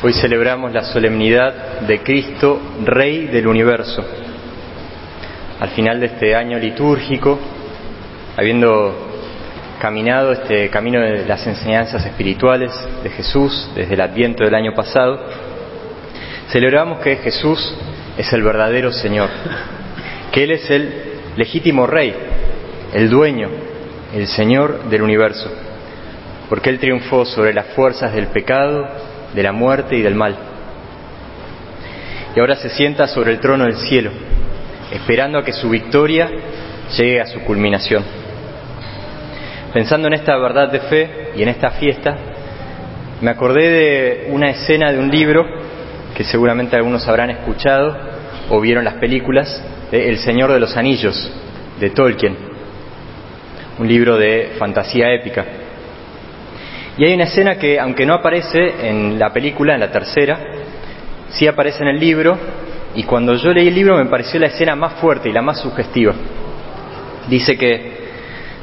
Hoy celebramos la solemnidad de Cristo, Rey del universo. Al final de este año litúrgico, habiendo caminado este camino de las enseñanzas espirituales de Jesús desde el adviento del año pasado, celebramos que Jesús es el verdadero Señor, que Él es el legítimo Rey, el dueño, el Señor del universo, porque Él triunfó sobre las fuerzas del pecado, de la muerte y del mal. Y ahora se sienta sobre el trono del cielo, esperando a que su victoria llegue a su culminación. Pensando en esta verdad de fe y en esta fiesta, me acordé de una escena de un libro que seguramente algunos habrán escuchado o vieron las películas, de El Señor de los Anillos, de Tolkien, un libro de fantasía épica. Y hay una escena que, aunque no aparece en la película, en la tercera, sí aparece en el libro, y cuando yo leí el libro me pareció la escena más fuerte y la más sugestiva. Dice que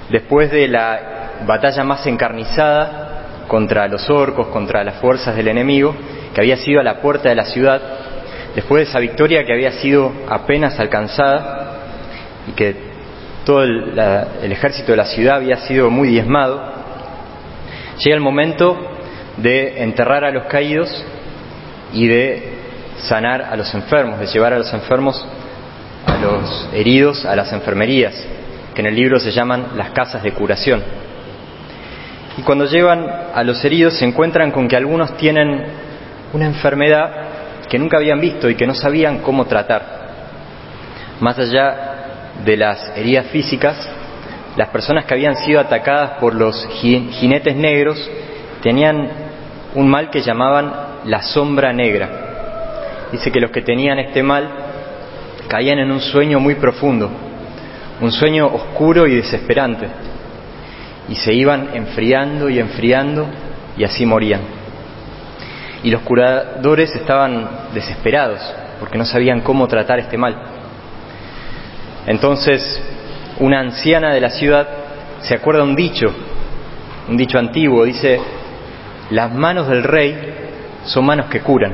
después de la batalla más encarnizada contra los orcos, contra las fuerzas del enemigo, que había sido a la puerta de la ciudad, después de esa victoria que había sido apenas alcanzada y que todo el, ejército de la ciudad había sido muy diezmado, Llega el momento de enterrar a los caídos y de sanar a los enfermos, de llevar a los enfermos, a los heridos, a las enfermerías, que en el libro se llaman las casas de curación. Y cuando llevan a los heridos se encuentran con que algunos tienen una enfermedad que nunca habían visto y que no sabían cómo tratar. Más allá de las heridas físicas, las personas que habían sido atacadas por los jinetes negros tenían un mal que llamaban la sombra negra. Dice que los que tenían este mal caían en un sueño muy profundo, un sueño oscuro y desesperante, y se iban enfriando y enfriando y así morían. Y los curadores estaban desesperados porque no sabían cómo tratar este mal. Entonces una anciana de la ciudad se acuerda un dicho, un dicho antiguo, dice, las manos del rey son manos que curan,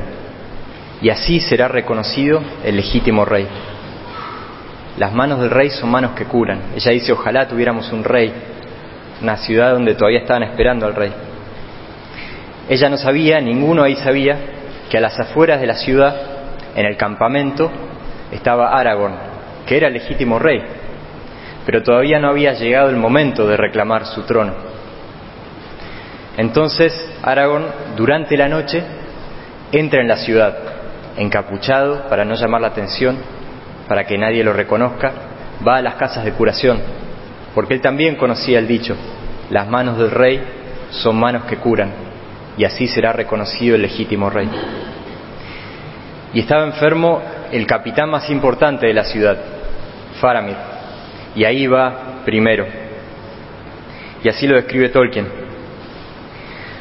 y así será reconocido el legítimo rey. Las manos del rey son manos que curan. Ella dice, ojalá tuviéramos un rey, una ciudad donde todavía estaban esperando al rey. Ella no sabía, ninguno ahí sabía, que a las afueras de la ciudad, en el campamento, estaba Aragorn, que era el legítimo rey, pero todavía no había llegado el momento de reclamar su trono. Entonces Aragón, durante la noche, entra en la ciudad, encapuchado para no llamar la atención, para que nadie lo reconozca, va a las casas de curación, porque él también conocía el dicho, las manos del rey son manos que curan, y así será reconocido el legítimo rey. Y estaba enfermo el capitán más importante de la ciudad, Faramir, y ahí va primero. Y así lo describe Tolkien.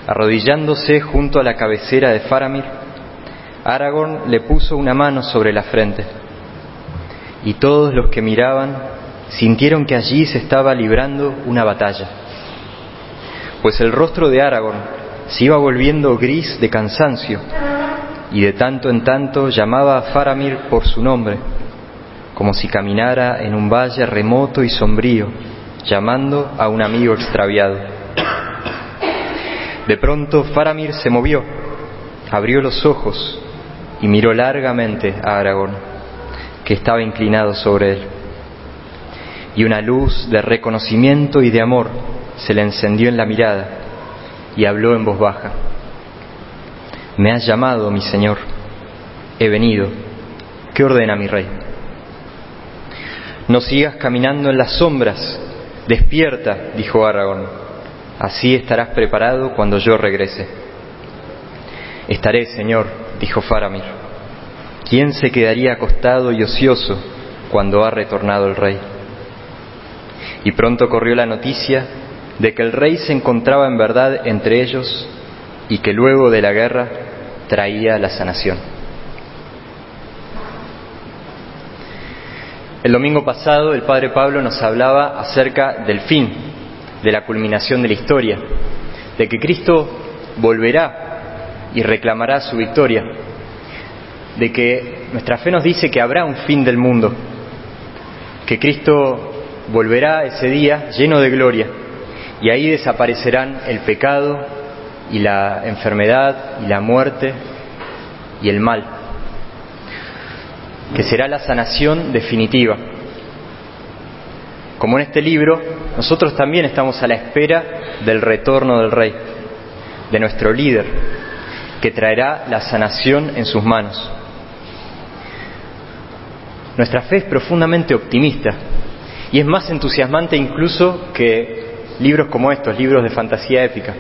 Arrodillándose junto a la cabecera de Faramir, Aragorn le puso una mano sobre la frente. Y todos los que miraban sintieron que allí se estaba librando una batalla. Pues el rostro de Aragorn se iba volviendo gris de cansancio y de tanto en tanto llamaba a Faramir por su nombre como si caminara en un valle remoto y sombrío, llamando a un amigo extraviado. De pronto Faramir se movió, abrió los ojos y miró largamente a Aragón, que estaba inclinado sobre él. Y una luz de reconocimiento y de amor se le encendió en la mirada y habló en voz baja. Me has llamado, mi Señor. He venido. ¿Qué ordena mi rey? No sigas caminando en las sombras. Despierta, dijo Aragón. Así estarás preparado cuando yo regrese. Estaré, Señor, dijo Faramir. ¿Quién se quedaría acostado y ocioso cuando ha retornado el rey? Y pronto corrió la noticia de que el rey se encontraba en verdad entre ellos y que luego de la guerra traía la sanación. El domingo pasado el Padre Pablo nos hablaba acerca del fin, de la culminación de la historia, de que Cristo volverá y reclamará su victoria, de que nuestra fe nos dice que habrá un fin del mundo, que Cristo volverá ese día lleno de gloria y ahí desaparecerán el pecado y la enfermedad y la muerte y el mal, que será la sanación definitiva. Como en este libro, nosotros también estamos a la espera del retorno del Rey, de nuestro líder, que traerá la sanación en sus manos. Nuestra fe es profundamente optimista y es más entusiasmante incluso que libros como estos, libros de fantasía épica.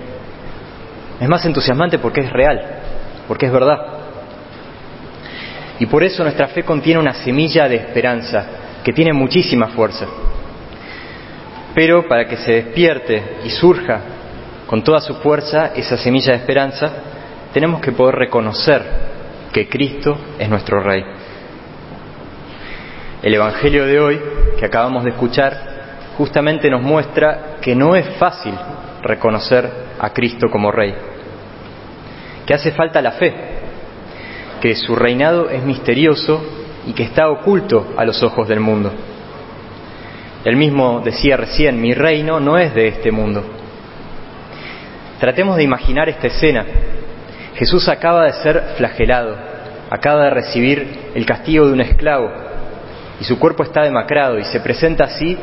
Es más entusiasmante porque es real, porque es verdad. Y por eso nuestra fe contiene una semilla de esperanza que tiene muchísima fuerza. Pero para que se despierte y surja con toda su fuerza esa semilla de esperanza, tenemos que poder reconocer que Cristo es nuestro Rey. El Evangelio de hoy, que acabamos de escuchar, justamente nos muestra que no es fácil reconocer a Cristo como Rey, que hace falta la fe, que su reinado es misterioso y que está oculto a los ojos del mundo. Él mismo decía recién, mi reino no es de este mundo. Tratemos de imaginar esta escena. Jesús acaba de ser flagelado, acaba de recibir el castigo de un esclavo y su cuerpo está demacrado y se presenta así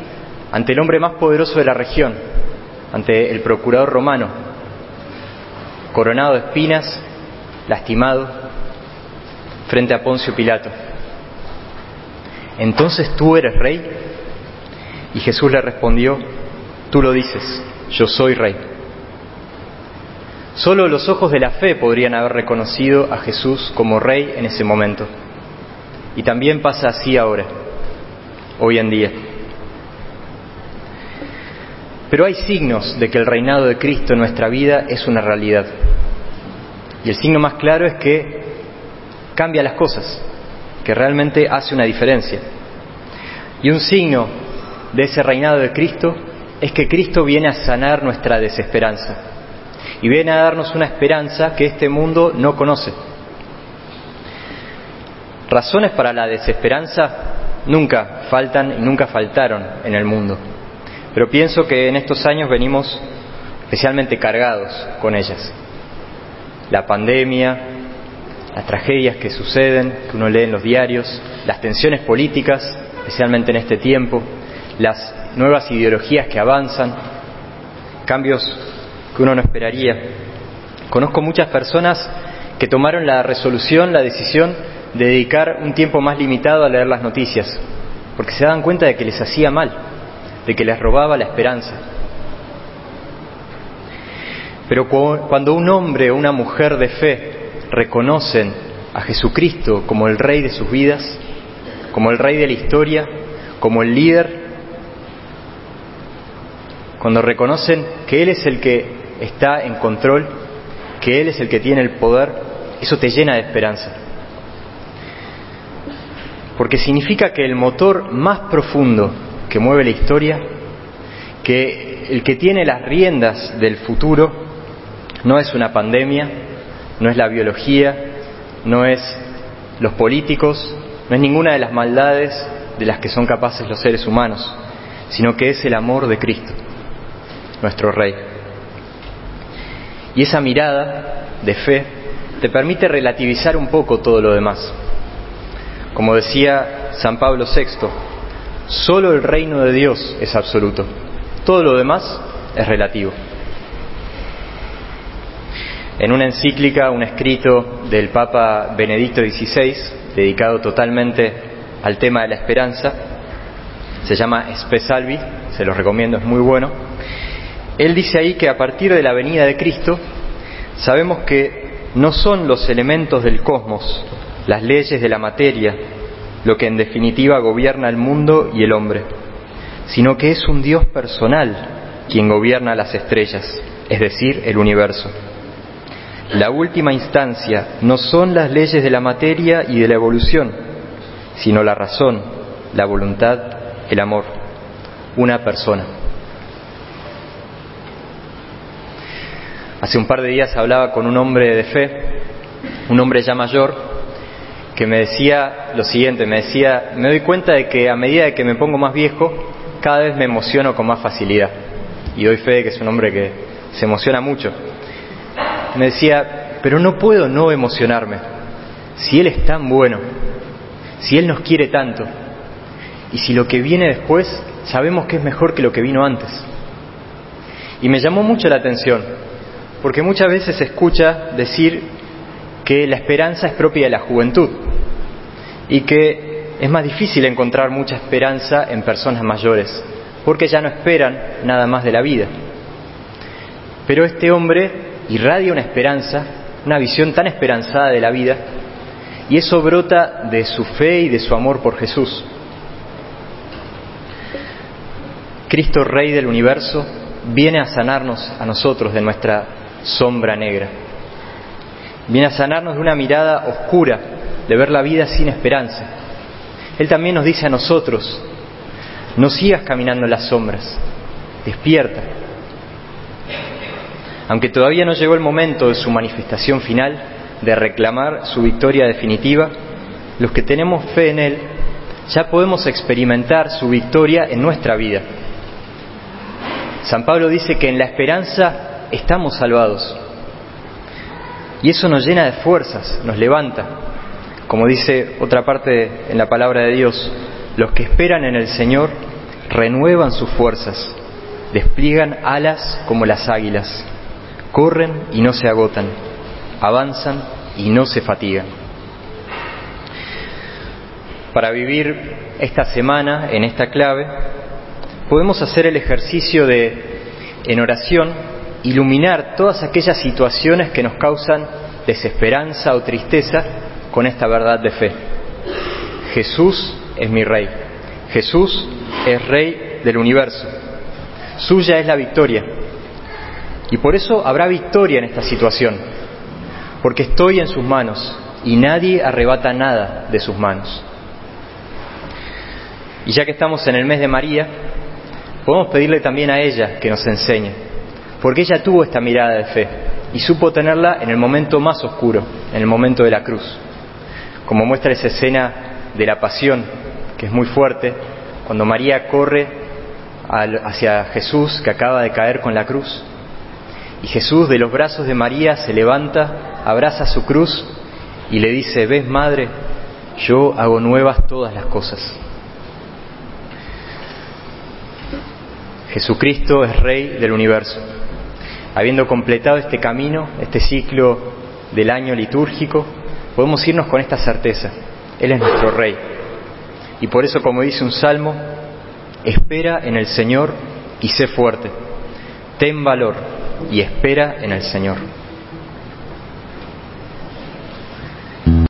ante el hombre más poderoso de la región, ante el procurador romano, coronado de espinas, lastimado, frente a Poncio Pilato. Entonces tú eres rey. Y Jesús le respondió, tú lo dices, yo soy rey. Solo los ojos de la fe podrían haber reconocido a Jesús como rey en ese momento. Y también pasa así ahora, hoy en día. Pero hay signos de que el reinado de Cristo en nuestra vida es una realidad. Y el signo más claro es que cambia las cosas, que realmente hace una diferencia. Y un signo de ese reinado de Cristo es que Cristo viene a sanar nuestra desesperanza y viene a darnos una esperanza que este mundo no conoce. Razones para la desesperanza nunca faltan y nunca faltaron en el mundo. Pero pienso que en estos años venimos especialmente cargados con ellas. La pandemia, las tragedias que suceden, que uno lee en los diarios, las tensiones políticas, especialmente en este tiempo, las nuevas ideologías que avanzan, cambios que uno no esperaría. Conozco muchas personas que tomaron la resolución, la decisión de dedicar un tiempo más limitado a leer las noticias, porque se dan cuenta de que les hacía mal de que les robaba la esperanza. Pero cuando un hombre o una mujer de fe reconocen a Jesucristo como el rey de sus vidas, como el rey de la historia, como el líder, cuando reconocen que Él es el que está en control, que Él es el que tiene el poder, eso te llena de esperanza. Porque significa que el motor más profundo que mueve la historia, que el que tiene las riendas del futuro no es una pandemia, no es la biología, no es los políticos, no es ninguna de las maldades de las que son capaces los seres humanos, sino que es el amor de Cristo, nuestro Rey. Y esa mirada de fe te permite relativizar un poco todo lo demás. Como decía San Pablo VI, Solo el reino de Dios es absoluto. Todo lo demás es relativo. En una encíclica, un escrito del Papa Benedicto XVI, dedicado totalmente al tema de la esperanza, se llama Spe Salvi, se lo recomiendo, es muy bueno. Él dice ahí que a partir de la venida de Cristo, sabemos que no son los elementos del cosmos, las leyes de la materia, lo que en definitiva gobierna el mundo y el hombre, sino que es un Dios personal quien gobierna las estrellas, es decir, el universo. La última instancia no son las leyes de la materia y de la evolución, sino la razón, la voluntad, el amor, una persona. Hace un par de días hablaba con un hombre de fe, un hombre ya mayor, que me decía lo siguiente, me decía, me doy cuenta de que a medida de que me pongo más viejo, cada vez me emociono con más facilidad. Y doy fe de que es un hombre que se emociona mucho. Me decía, pero no puedo no emocionarme. Si Él es tan bueno, si Él nos quiere tanto, y si lo que viene después sabemos que es mejor que lo que vino antes. Y me llamó mucho la atención, porque muchas veces se escucha decir que la esperanza es propia de la juventud y que es más difícil encontrar mucha esperanza en personas mayores, porque ya no esperan nada más de la vida. Pero este hombre irradia una esperanza, una visión tan esperanzada de la vida, y eso brota de su fe y de su amor por Jesús. Cristo Rey del universo viene a sanarnos a nosotros de nuestra sombra negra. Viene a sanarnos de una mirada oscura, de ver la vida sin esperanza. Él también nos dice a nosotros, no sigas caminando en las sombras, despierta. Aunque todavía no llegó el momento de su manifestación final, de reclamar su victoria definitiva, los que tenemos fe en Él ya podemos experimentar su victoria en nuestra vida. San Pablo dice que en la esperanza estamos salvados. Y eso nos llena de fuerzas, nos levanta. Como dice otra parte en la palabra de Dios, los que esperan en el Señor renuevan sus fuerzas, despliegan alas como las águilas, corren y no se agotan, avanzan y no se fatigan. Para vivir esta semana en esta clave, podemos hacer el ejercicio de, en oración, iluminar todas aquellas situaciones que nos causan desesperanza o tristeza con esta verdad de fe. Jesús es mi Rey. Jesús es Rey del universo. Suya es la victoria. Y por eso habrá victoria en esta situación, porque estoy en sus manos y nadie arrebata nada de sus manos. Y ya que estamos en el mes de María, podemos pedirle también a ella que nos enseñe, porque ella tuvo esta mirada de fe y supo tenerla en el momento más oscuro, en el momento de la cruz, como muestra esa escena de la pasión, que es muy fuerte, cuando María corre hacia Jesús que acaba de caer con la cruz, y Jesús de los brazos de María se levanta, abraza su cruz y le dice, ves madre, yo hago nuevas todas las cosas. Jesucristo es Rey del universo. Habiendo completado este camino, este ciclo del año litúrgico, podemos irnos con esta certeza. Él es nuestro Rey. Y por eso, como dice un salmo, espera en el Señor y sé fuerte. Ten valor y espera en el Señor.